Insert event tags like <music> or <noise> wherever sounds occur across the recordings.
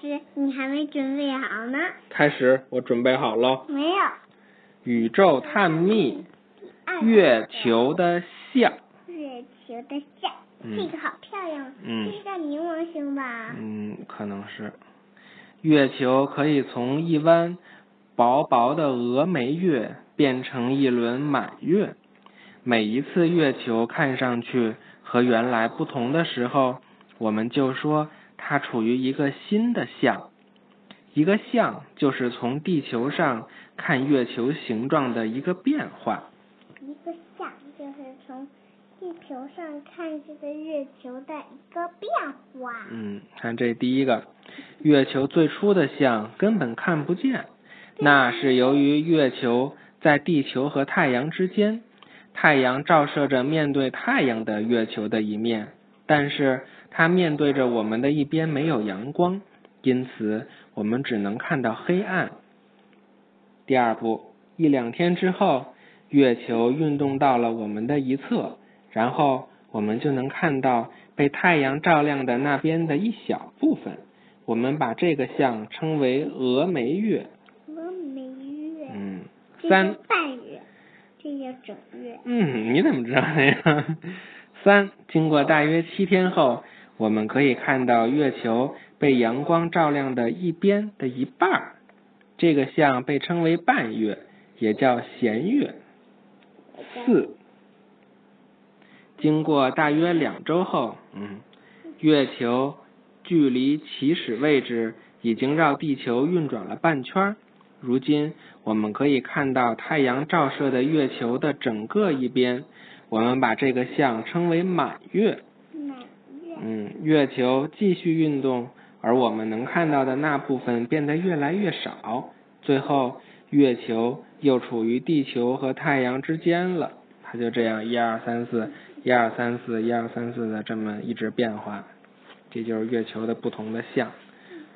始，你还没准备好呢。开始，我准备好了。没有。宇宙探秘，月球的像。月球的像，这个好漂亮。嗯。这是个冥王星吧？嗯，可能是。月球可以从一弯薄薄的峨眉月变成一轮满月。每一次月球看上去和原来不同的时候，我们就说它处于一个新的像。一个像就是从地球上看月球形状的一个变化。一个像就是从地球上看这个月球的一个变化。嗯，看这第一个，月球最初的像根本看不见，那是由于月球在地球和太阳之间。太阳照射着面对太阳的月球的一面，但是它面对着我们的一边没有阳光，因此我们只能看到黑暗。第二步，一两天之后，月球运动到了我们的一侧，然后我们就能看到被太阳照亮的那边的一小部分。我们把这个像称为峨眉月。峨眉月。嗯。三。这叫整月。嗯，你怎么知道的呀？三，经过大约七天后，我们可以看到月球被阳光照亮的一边的一半，这个像被称为半月，也叫弦月。四，经过大约两周后，嗯，月球距离起始位置已经绕地球运转了半圈。如今，我们可以看到太阳照射的月球的整个一边，我们把这个像称为满月。嗯，月球继续运动，而我们能看到的那部分变得越来越少，最后月球又处于地球和太阳之间了。它就这样一二三四，一二三四，一二三四的这么一直变化，这就是月球的不同的像。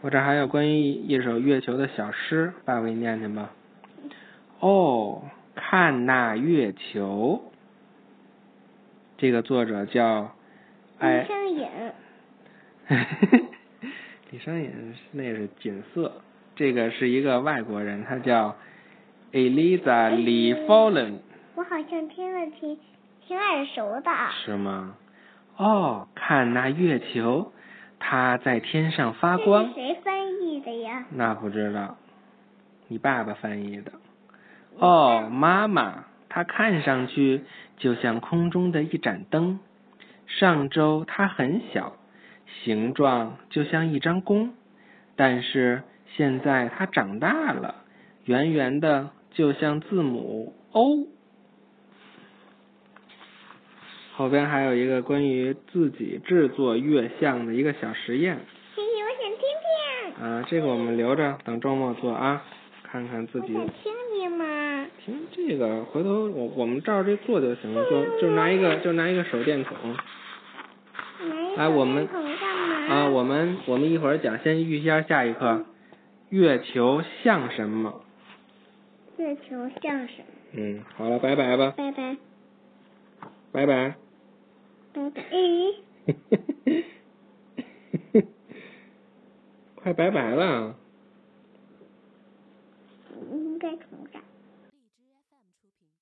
我这还有关于一首月球的小诗，爸爸给你念念吧。哦，看那月球，这个作者叫 <laughs> 李商隐。李商隐那是锦瑟，这个是一个外国人，他叫 Eliza Lee Fallen。我好像听了挺挺耳熟的。是吗？哦，看那月球。它在天上发光。谁翻译的呀？那不知道，你爸爸翻译的。哦，妈妈，它看上去就像空中的一盏灯。上周它很小，形状就像一张弓，但是现在它长大了，圆圆的，就像字母 O。后边还有一个关于自己制作月相的一个小实验。谢谢，我想听听。啊，这个我们留着等周末做啊，看看自己。听听嘛。听这个，回头我我们照着这做就行了，就就拿一个就拿一个手电筒。哎，我们啊，我们我们一会儿讲，先预习下下一课。月球像什么？月球像什么？嗯，好了，拜拜吧。拜拜。拜拜。拜拜，<laughs> 快拜拜了。